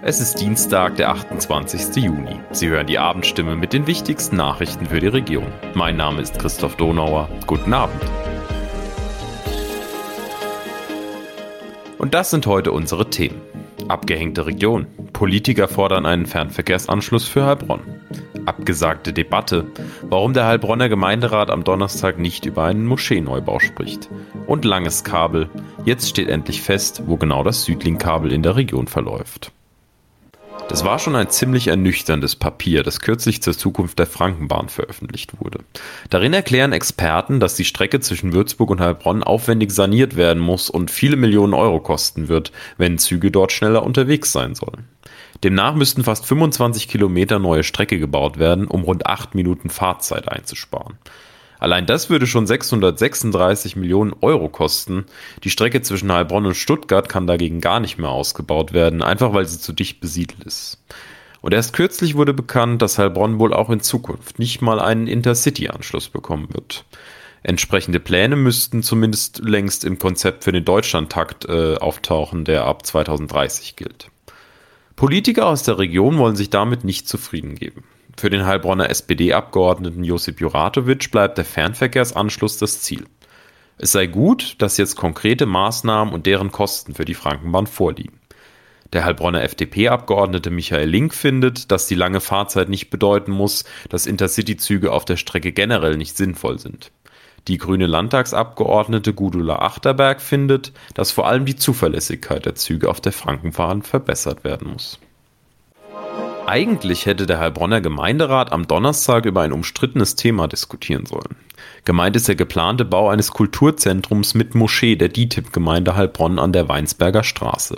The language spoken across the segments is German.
Es ist Dienstag, der 28. Juni. Sie hören die Abendstimme mit den wichtigsten Nachrichten für die Region. Mein Name ist Christoph Donauer. Guten Abend. Und das sind heute unsere Themen. Abgehängte Region. Politiker fordern einen Fernverkehrsanschluss für Heilbronn. Abgesagte Debatte. Warum der Heilbronner Gemeinderat am Donnerstag nicht über einen Moscheeneubau spricht. Und langes Kabel. Jetzt steht endlich fest, wo genau das Südlink-Kabel in der Region verläuft. Das war schon ein ziemlich ernüchterndes Papier, das kürzlich zur Zukunft der Frankenbahn veröffentlicht wurde. Darin erklären Experten, dass die Strecke zwischen Würzburg und Heilbronn aufwendig saniert werden muss und viele Millionen Euro kosten wird, wenn Züge dort schneller unterwegs sein sollen. Demnach müssten fast 25 Kilometer neue Strecke gebaut werden, um rund acht Minuten Fahrzeit einzusparen. Allein das würde schon 636 Millionen Euro kosten. Die Strecke zwischen Heilbronn und Stuttgart kann dagegen gar nicht mehr ausgebaut werden, einfach weil sie zu dicht besiedelt ist. Und erst kürzlich wurde bekannt, dass Heilbronn wohl auch in Zukunft nicht mal einen Intercity-Anschluss bekommen wird. Entsprechende Pläne müssten zumindest längst im Konzept für den Deutschlandtakt äh, auftauchen, der ab 2030 gilt. Politiker aus der Region wollen sich damit nicht zufrieden geben. Für den Heilbronner SPD-Abgeordneten Josip Juratovic bleibt der Fernverkehrsanschluss das Ziel. Es sei gut, dass jetzt konkrete Maßnahmen und deren Kosten für die Frankenbahn vorliegen. Der Heilbronner FDP-Abgeordnete Michael Link findet, dass die lange Fahrzeit nicht bedeuten muss, dass Intercity-Züge auf der Strecke generell nicht sinnvoll sind. Die grüne Landtagsabgeordnete Gudula Achterberg findet, dass vor allem die Zuverlässigkeit der Züge auf der Frankenbahn verbessert werden muss. Eigentlich hätte der Heilbronner Gemeinderat am Donnerstag über ein umstrittenes Thema diskutieren sollen. Gemeint ist der geplante Bau eines Kulturzentrums mit Moschee der DITIB-Gemeinde Heilbronn an der Weinsberger Straße.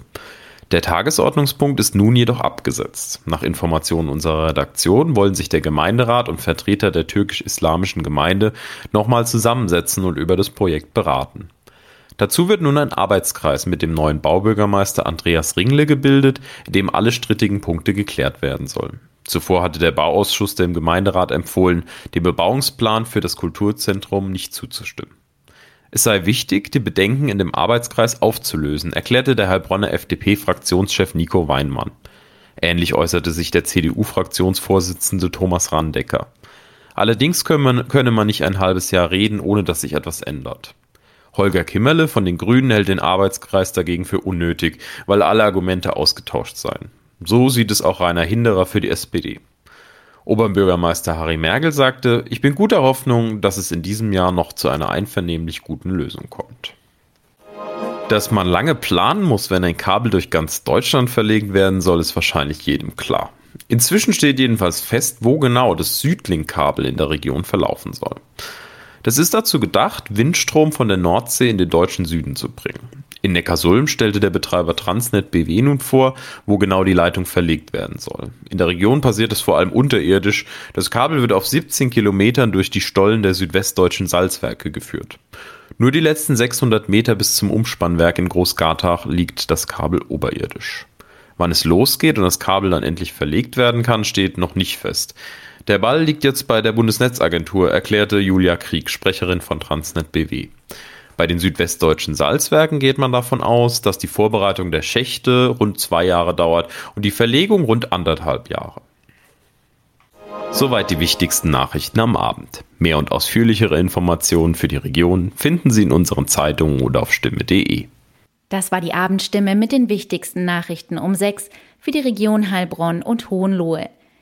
Der Tagesordnungspunkt ist nun jedoch abgesetzt. Nach Informationen unserer Redaktion wollen sich der Gemeinderat und Vertreter der türkisch-islamischen Gemeinde nochmal zusammensetzen und über das Projekt beraten. Dazu wird nun ein Arbeitskreis mit dem neuen Baubürgermeister Andreas Ringle gebildet, in dem alle strittigen Punkte geklärt werden sollen. Zuvor hatte der Bauausschuss dem Gemeinderat empfohlen, dem Bebauungsplan für das Kulturzentrum nicht zuzustimmen. Es sei wichtig, die Bedenken in dem Arbeitskreis aufzulösen, erklärte der Heilbronner FDP-Fraktionschef Nico Weinmann. Ähnlich äußerte sich der CDU-Fraktionsvorsitzende Thomas Randecker. Allerdings könne man, könne man nicht ein halbes Jahr reden, ohne dass sich etwas ändert. Holger Kimmerle von den Grünen hält den Arbeitskreis dagegen für unnötig, weil alle Argumente ausgetauscht seien. So sieht es auch Rainer Hinderer für die SPD. Oberbürgermeister Harry Merkel sagte, ich bin guter Hoffnung, dass es in diesem Jahr noch zu einer einvernehmlich guten Lösung kommt. Dass man lange planen muss, wenn ein Kabel durch ganz Deutschland verlegt werden soll, ist wahrscheinlich jedem klar. Inzwischen steht jedenfalls fest, wo genau das Südlink-Kabel in der Region verlaufen soll. Das ist dazu gedacht, Windstrom von der Nordsee in den deutschen Süden zu bringen. In Neckarsulm stellte der Betreiber Transnet BW nun vor, wo genau die Leitung verlegt werden soll. In der Region passiert es vor allem unterirdisch. Das Kabel wird auf 17 Kilometern durch die Stollen der südwestdeutschen Salzwerke geführt. Nur die letzten 600 Meter bis zum Umspannwerk in Großgartach liegt das Kabel oberirdisch. Wann es losgeht und das Kabel dann endlich verlegt werden kann, steht noch nicht fest. Der Ball liegt jetzt bei der Bundesnetzagentur, erklärte Julia Krieg, Sprecherin von Transnet BW. Bei den südwestdeutschen Salzwerken geht man davon aus, dass die Vorbereitung der Schächte rund zwei Jahre dauert und die Verlegung rund anderthalb Jahre. Soweit die wichtigsten Nachrichten am Abend. Mehr und ausführlichere Informationen für die Region finden Sie in unseren Zeitungen oder auf stimme.de. Das war die Abendstimme mit den wichtigsten Nachrichten um sechs für die Region Heilbronn und Hohenlohe.